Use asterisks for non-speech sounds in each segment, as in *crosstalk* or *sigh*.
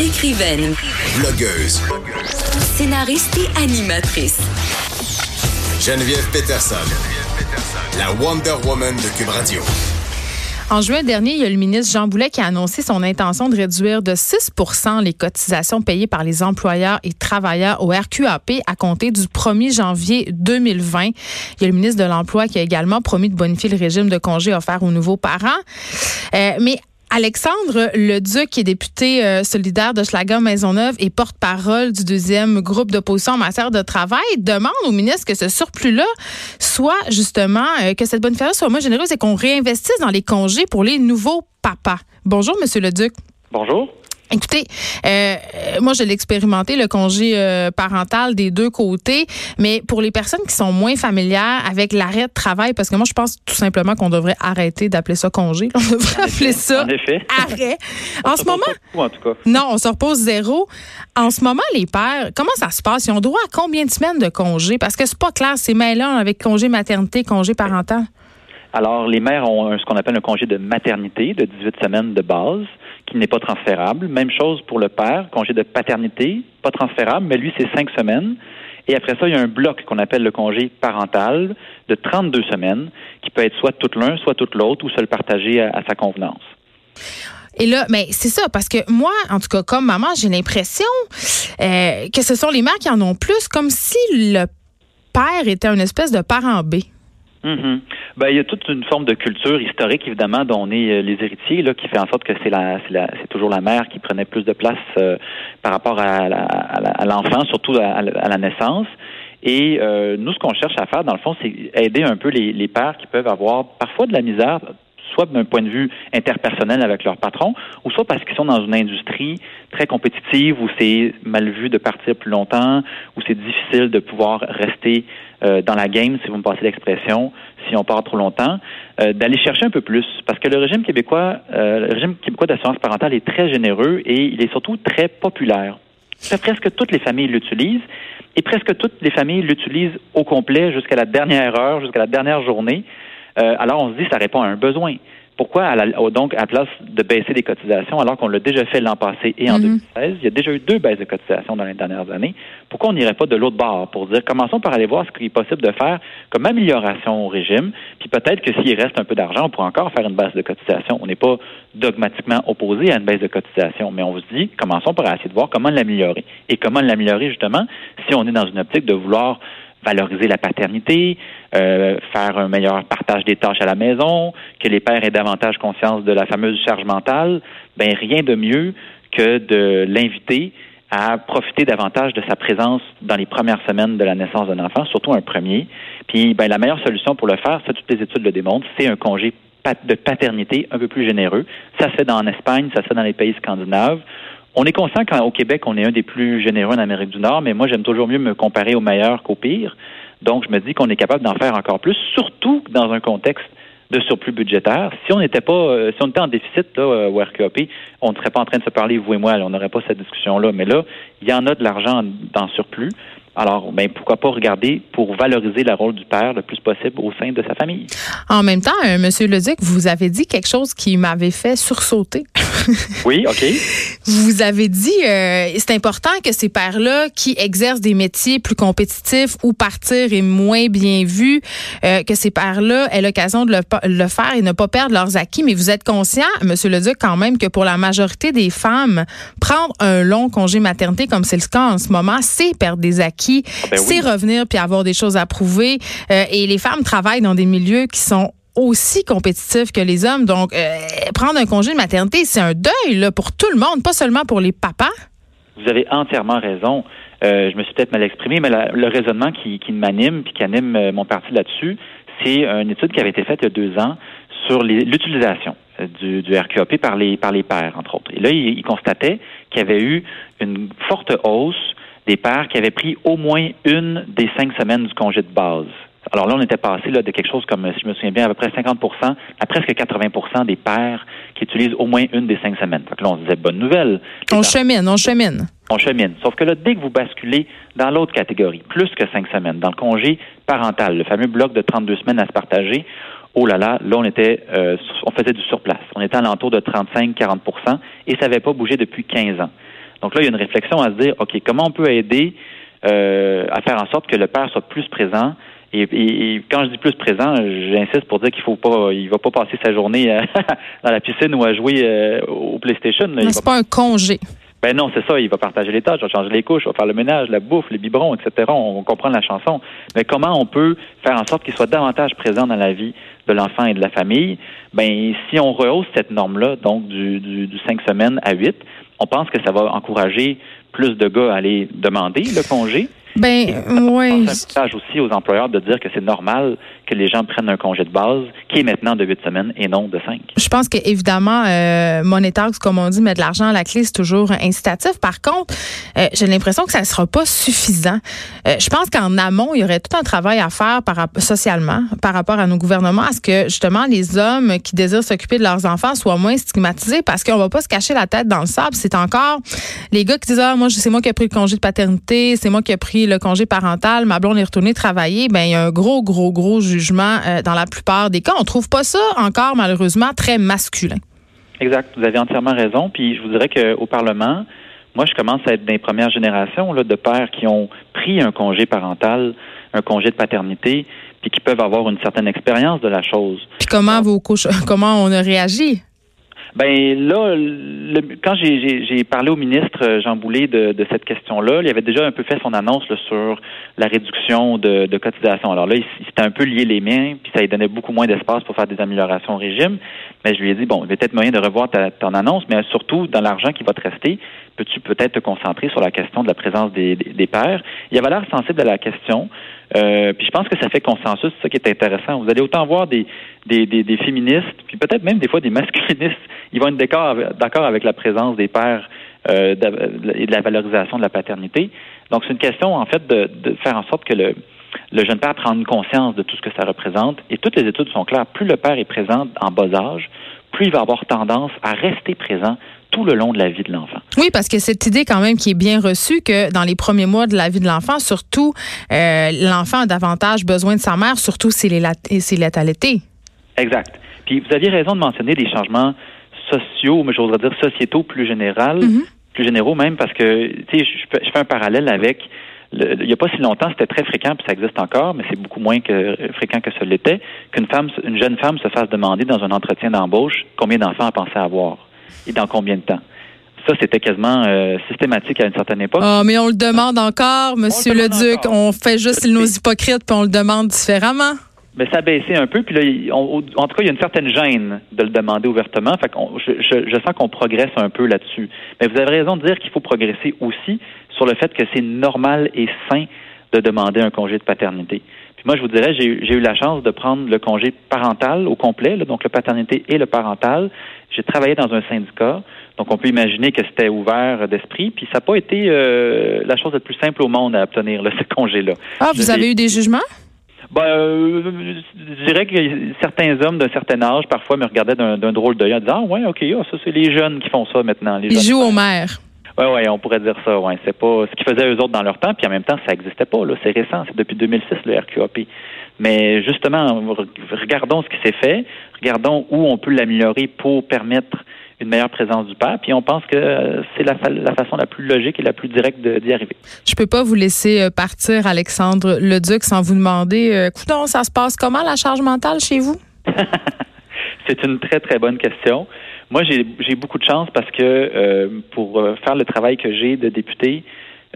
Écrivaine, Blogueuse. scénariste et animatrice. Geneviève Peterson. La Wonder Woman de Cube Radio. En juin dernier, il y a le ministre Jean Boulet qui a annoncé son intention de réduire de 6% les cotisations payées par les employeurs et travailleurs au RQAP à compter du 1er janvier 2020. Il y a le ministre de l'Emploi qui a également promis de bonifier le régime de congés offert aux nouveaux parents. Euh, mais Alexandre Leduc, qui est député euh, solidaire de Schlager Maisonneuve et porte-parole du deuxième groupe d'opposition en matière de travail, demande au ministre que ce surplus-là soit justement, euh, que cette bonne fête soit moins généreuse et qu'on réinvestisse dans les congés pour les nouveaux papas. Bonjour, Monsieur Leduc. Bonjour. Écoutez, euh, moi je l'ai expérimenté le congé euh, parental des deux côtés, mais pour les personnes qui sont moins familières avec l'arrêt de travail, parce que moi je pense tout simplement qu'on devrait arrêter d'appeler ça congé, *laughs* on devrait appeler ça En effet. arrêt. En ce moment, beaucoup, en tout cas. non, on se repose zéro. En ce moment, les pères, comment ça se passe? Ils ont droit à combien de semaines de congé? Parce que c'est pas clair, c'est mêlant avec congé maternité, congé parental. Alors, les mères ont ce qu'on appelle un congé de maternité de 18 semaines de base, qui n'est pas transférable. Même chose pour le père, congé de paternité, pas transférable, mais lui, c'est 5 semaines. Et après ça, il y a un bloc qu'on appelle le congé parental de 32 semaines, qui peut être soit tout l'un, soit tout l'autre, ou se le partager à, sa convenance. Et là, mais c'est ça, parce que moi, en tout cas, comme maman, j'ai l'impression euh, que ce sont les mères qui en ont plus, comme si le père était une espèce de parent B. Mhm. Ben, il y a toute une forme de culture historique, évidemment, dont on est euh, les héritiers, là, qui fait en sorte que c'est la, c'est toujours la mère qui prenait plus de place euh, par rapport à, l'enfant, surtout à, à la- à la naissance. Et euh, nous, ce qu'on cherche à faire, dans le fond, c'est aider un peu les, les pères qui peuvent avoir parfois de la misère, soit d'un point de vue interpersonnel avec leur patron, ou soit parce qu'ils sont dans une industrie très compétitive où c'est mal vu de partir plus longtemps, où c'est difficile de pouvoir rester euh, dans la game, si vous me passez l'expression, si on part trop longtemps, euh, d'aller chercher un peu plus. Parce que le régime québécois, euh, le régime québécois d'assurance parentale est très généreux et il est surtout très populaire. Presque toutes les familles l'utilisent et presque toutes les familles l'utilisent au complet jusqu'à la dernière heure, jusqu'à la dernière journée. Euh, alors on se dit ça répond à un besoin. Pourquoi à la- donc à la place de baisser les cotisations alors qu'on l'a déjà fait l'an passé et en Mhm. 2016, il y a déjà eu deux baisses de cotisations dans les dernières années. Pourquoi on n'irait pas de l'autre bord pour dire commençons par aller voir ce qu'il est possible de faire comme amélioration au régime, puis peut-être que s'il reste un peu d'argent, on pourrait encore faire une baisse de cotisation. On n'est pas dogmatiquement opposé à une baisse de cotisation, mais on se dit commençons par essayer de voir comment l'améliorer et comment l'améliorer justement si on est dans une optique de vouloir valoriser la paternité, euh, faire un meilleur partage des tâches à la maison, que les pères aient davantage conscience de la fameuse charge mentale, ben rien de mieux que de l'inviter à profiter davantage de sa présence dans les premières semaines de la naissance d'un enfant, surtout un premier. Puis ben, la meilleure solution pour le faire, ça toutes les études le démontrent, c'est un congé de paternité un peu plus généreux. Ça se fait en Espagne, ça se fait dans les pays scandinaves. On est conscient qu'au Québec, on est un des plus généreux en Amérique du Nord, mais moi, j'aime toujours mieux me comparer au meilleur qu'au pire. Donc, je me dis qu'on est capable d'en faire encore plus, surtout dans un contexte de surplus budgétaire. Si on n'était pas, euh, si on était en déficit là, euh, au RQAP, on ne serait pas en train de se parler, vous et moi, on n'aurait pas cette discussion-là. Mais là, il y en a de l'argent dans surplus. Alors, ben, pourquoi pas regarder pour valoriser le rôle du père le plus possible au sein de sa famille. En même temps, euh, Monsieur Leduc, vous avez dit quelque chose qui m'avait fait sursauter. *laughs* Oui, OK. Vous avez dit, euh, c'est important que ces pères-là qui exercent des métiers plus compétitifs ou partir est moins bien vu, euh, que ces pères-là aient l'occasion de le, le faire et ne pas perdre leurs acquis. Mais vous êtes conscient, Monsieur Leduc, quand même, que pour la majorité des femmes, prendre un long congé maternité, comme c'est le cas en ce moment, c'est perdre des acquis, ben oui. c'est revenir puis avoir des choses à prouver. Euh, et les femmes travaillent dans des milieux qui sont aussi compétitifs que les hommes. Donc, euh, prendre un congé de maternité, c'est un deuil là, pour tout le monde, pas seulement pour les papas. Vous avez entièrement raison. Euh, je me suis peut-être mal exprimé, mais la- le raisonnement qui, qui m'anime puis qui anime mon parti là-dessus, c'est une étude qui avait été faite il y a deux ans sur l'utilisation du, du RQAP par les, par les pères, entre autres. Et là, il, il constatait qu'il y avait eu une forte hausse des pères qui avaient pris au moins une des cinq semaines du congé de base. Alors là, on était passé là, de quelque chose comme, si je me souviens bien, à peu près 50% à presque 80% des pères qui utilisent au moins une des cinq semaines. Que là, on se disait, bonne nouvelle. On chemine, on chemine. on chemine. Sauf que là, dès que vous basculez dans l'autre catégorie, plus que cinq semaines, dans le congé parental, le fameux bloc de 32 semaines à se partager, oh là là, là, on était, euh, on faisait du surplace. On était à l'entour de 35-40% et ça n'avait pas bougé depuis 15 ans. Donc là, il y a une réflexion à se dire, OK, comment on peut aider euh, à faire en sorte que le père soit plus présent? Et, quand je dis plus présent, j'insiste pour dire qu'il faut pas, il va pas passer sa journée euh, *laughs* dans la piscine ou à jouer euh, au PlayStation. Non, c'est pas un congé. Ben non, c'est ça. Il va partager les tâches, il va changer les couches, il va faire le ménage, la bouffe, les biberons, etc. On, comprend la chanson. Mais comment on peut faire en sorte qu'il soit davantage présent dans la vie de l'enfant et de la famille? Ben, si on rehausse cette norme-là, donc du, du, du 5 semaines à 8, on pense que ça va encourager plus de gars à aller demander le congé. Ben, oui. un message aussi aux employeurs de dire que c'est normal que les gens prennent un congé de base qui est maintenant de huit semaines et non de cinq. Je pense qu'évidemment, euh, Monetax, comme on dit, mettre de l'argent à la clé, c'est toujours incitatif. Par contre, euh, j'ai l'impression que ça ne sera pas suffisant. Euh, je pense qu'en amont, il y aurait tout un travail à faire par, socialement par rapport à nos gouvernements, à ce que justement les hommes qui désirent s'occuper de leurs enfants soient moins stigmatisés parce qu'on va pas se cacher la tête dans le sable. C'est encore les gars qui disent, ah, moi, c'est moi qui ai pris le congé de paternité, c'est moi qui ai pris le congé parental, ma blonde est retournée travailler, ben il y a un gros, gros, gros jugement euh, dans la plupart des cas. On trouve pas ça encore, malheureusement, très masculin. Exact. Vous avez entièrement raison. Puis je vous dirais qu'au Parlement, moi, je commence à être des premières générations là, de pères qui ont pris un congé parental, un congé de paternité, puis qui peuvent avoir une certaine expérience de la chose. Puis comment, vous, *laughs* comment on a réagi? Ben là, quand j'ai parlé au ministre euh, Jean Boulet de, cette question-là, il avait déjà un peu fait son annonce sur la réduction de, de cotisation. Alors là, il, s'était un peu lié les mains, puis ça lui donnait beaucoup moins d'espace pour faire des améliorations au régime. Mais je lui ai dit, bon, il y a peut-être moyen de revoir ta, ton annonce, mais surtout, dans l'argent qui va te rester, peux-tu peut-être te concentrer sur la question de la présence des, des, pères? Il avait l'air sensible à la question. Euh, puis je pense que ça fait consensus, c'est ça qui est intéressant. Vous allez autant voir des, des, des, féministes, puis peut-être même des fois des masculinistes, ils vont être d'accord avec la présence des pères euh, et de la valorisation de la paternité. Donc c'est une question en fait de, de faire en sorte que le, le jeune père prenne conscience de tout ce que ça représente. Et toutes les études sont claires. Plus le père est présent en bas âge, plus il va avoir tendance à rester présent tout le long de la vie de l'enfant. Oui, parce que cette idée quand même qui est bien reçue que dans les premiers mois de la vie de l'enfant, surtout, euh, l'enfant a davantage besoin de sa mère, surtout s'il est, s'il est allaité. Exact. Puis vous aviez raison de mentionner des changements sociaux, mais j'oserais dire sociétaux plus général, mm-hmm. plus généraux même, parce que tu sais, je, je fais un parallèle avec il n'y a pas si longtemps, c'était très fréquent, puis ça existe encore, mais c'est beaucoup moins que, fréquent que ce l'était, qu'une femme, une jeune femme se fasse demander dans un entretien d'embauche combien d'enfants elle pensait avoir et dans combien de temps? Ça, c'était quasiment euh, systématique à une certaine époque. Ah, mais on le demande encore, Monsieur le, Duc. On fait juste nos hypocrites, puis on le demande différemment. Mais ça a baissé un peu, puis là, en tout cas, il y a une certaine gêne de le demander ouvertement. Fait je, je, sens qu'on progresse un peu là-dessus. Mais vous avez raison de dire qu'il faut progresser aussi sur le fait que c'est normal et sain de demander un congé de paternité. Puis moi, je vous dirais, j'ai eu la chance de prendre le congé parental au complet, donc le paternité et le parental. J'ai travaillé dans un syndicat, donc on peut imaginer que c'était ouvert d'esprit. Puis ça n'a pas été euh, la chose la plus simple au monde à obtenir, ce congé-là. Ah, vous avez eu des jugements? Ben, euh, je dirais que certains hommes d'un certain âge, parfois, me regardaient d'un drôle d'œil en disant, ah, ouais, OK, ah, ça, c'est les jeunes qui font ça maintenant. Les Ils jouent aux mères. Oui, oui, on pourrait dire ça. Ouais, c'est pas ce qu'ils faisaient eux autres dans leur temps, puis en même temps, ça n'existait pas. Là, c'est récent, c'est depuis 2006 le RQAP. Mais justement, regardons ce qui s'est fait, regardons où on peut l'améliorer pour permettre une meilleure présence du père. Puis on pense que c'est la, la, façon la plus logique et la plus directe d'y arriver. Je peux pas vous laisser euh, partir, Alexandre Leduc, sans vous demander, euh, ça se passe comment la charge mentale chez vous? *laughs* c'est une très, très bonne question. Moi, j'ai beaucoup de chance parce que euh, pour euh, faire le travail que j'ai de député,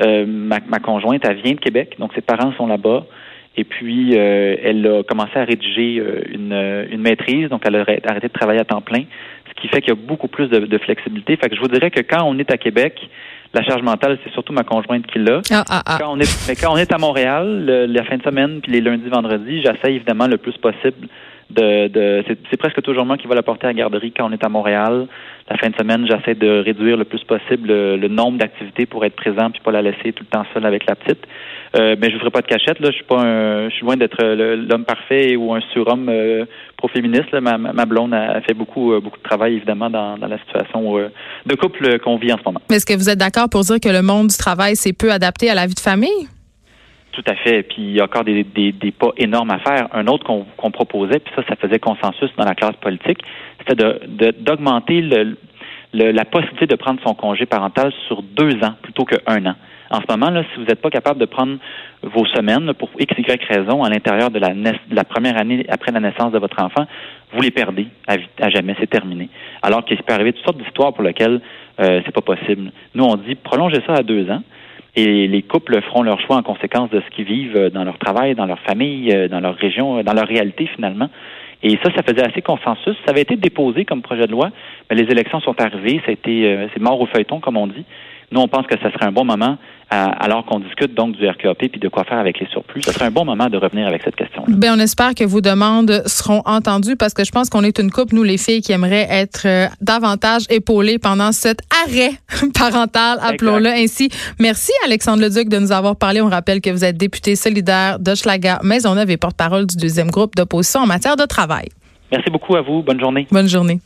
euh, ma, ma, conjointe, elle vient de Québec, donc ses parents sont là-bas. Et puis, elle a commencé à rédiger une, une, maîtrise, donc elle a arrêté de travailler à temps plein, ce qui fait qu'il y a beaucoup plus de, de, flexibilité. Fait que je vous dirais que quand on est à Québec, la charge mentale, c'est surtout ma conjointe qui l'a. Ah, ah, ah. Quand on est, mais quand on est à Montréal, la fin de semaine, puis les lundis, vendredis, j'essaie évidemment le plus possible de, de c'est presque toujours moi qui va la porter à la garderie quand on est à Montréal. La fin de semaine, j'essaie de réduire le plus possible le, nombre d'activités pour être présent puis pas la laisser tout le temps seule avec la petite. Euh, mais je ne ferai pas de cachette là. Je suis pas un, je suis loin d'être l'homme parfait ou un surhomme euh, pro-féministe. Ma, ma, blonde a, fait beaucoup euh, beaucoup de travail évidemment dans, dans la situation euh, de couple qu'on vit en ce moment. Est-ce que vous êtes d'accord pour dire que le monde du travail c'est peu adapté à la vie de famille? Tout à fait. Puis il y a encore des, pas énormes à faire. Un autre qu'on proposait, puis ça, ça faisait consensus dans la classe politique, c'était d'augmenter la possibilité de prendre son congé parental sur deux ans plutôt qu'un an. En ce moment, là, si vous n'êtes pas capable de prendre vos semaines pour x, y raison à l'intérieur de la, la première année après la naissance de votre enfant, vous les perdez à, jamais, c'est terminé. Alors qu'il peut arriver toutes sortes d'histoires pour lesquelles euh, c'est pas possible. Nous, on dit prolongez ça à deux ans. Et les couples feront leur choix en conséquence de ce qu'ils vivent dans leur travail, dans leur famille, euh, dans leur région, dans leur réalité finalement. Et ça, ça faisait assez consensus. Ça avait été déposé comme projet de loi, mais les élections sont arrivées. Ça a été, euh, c'est mort au feuilleton, comme on dit. Nous, on pense que ce serait un bon moment, alors qu'on discute donc du RQAP puis de quoi faire avec les surplus. Ce serait un bon moment de revenir avec cette question. -là. Bien, on espère que vos demandes seront entendues parce que je pense qu'on est une couple, nous les filles, qui aimeraient être euh, davantage épaulées pendant cet arrêt *laughs* parental, appelons-le ainsi. Merci, Alexandre Leduc, de nous avoir parlé. On rappelle que vous êtes député solidaire d'Hochelaga Maisonneuve et porte-parole du deuxième groupe d'opposition en matière de travail. Merci beaucoup à vous. Bonne journée. Bonne journée.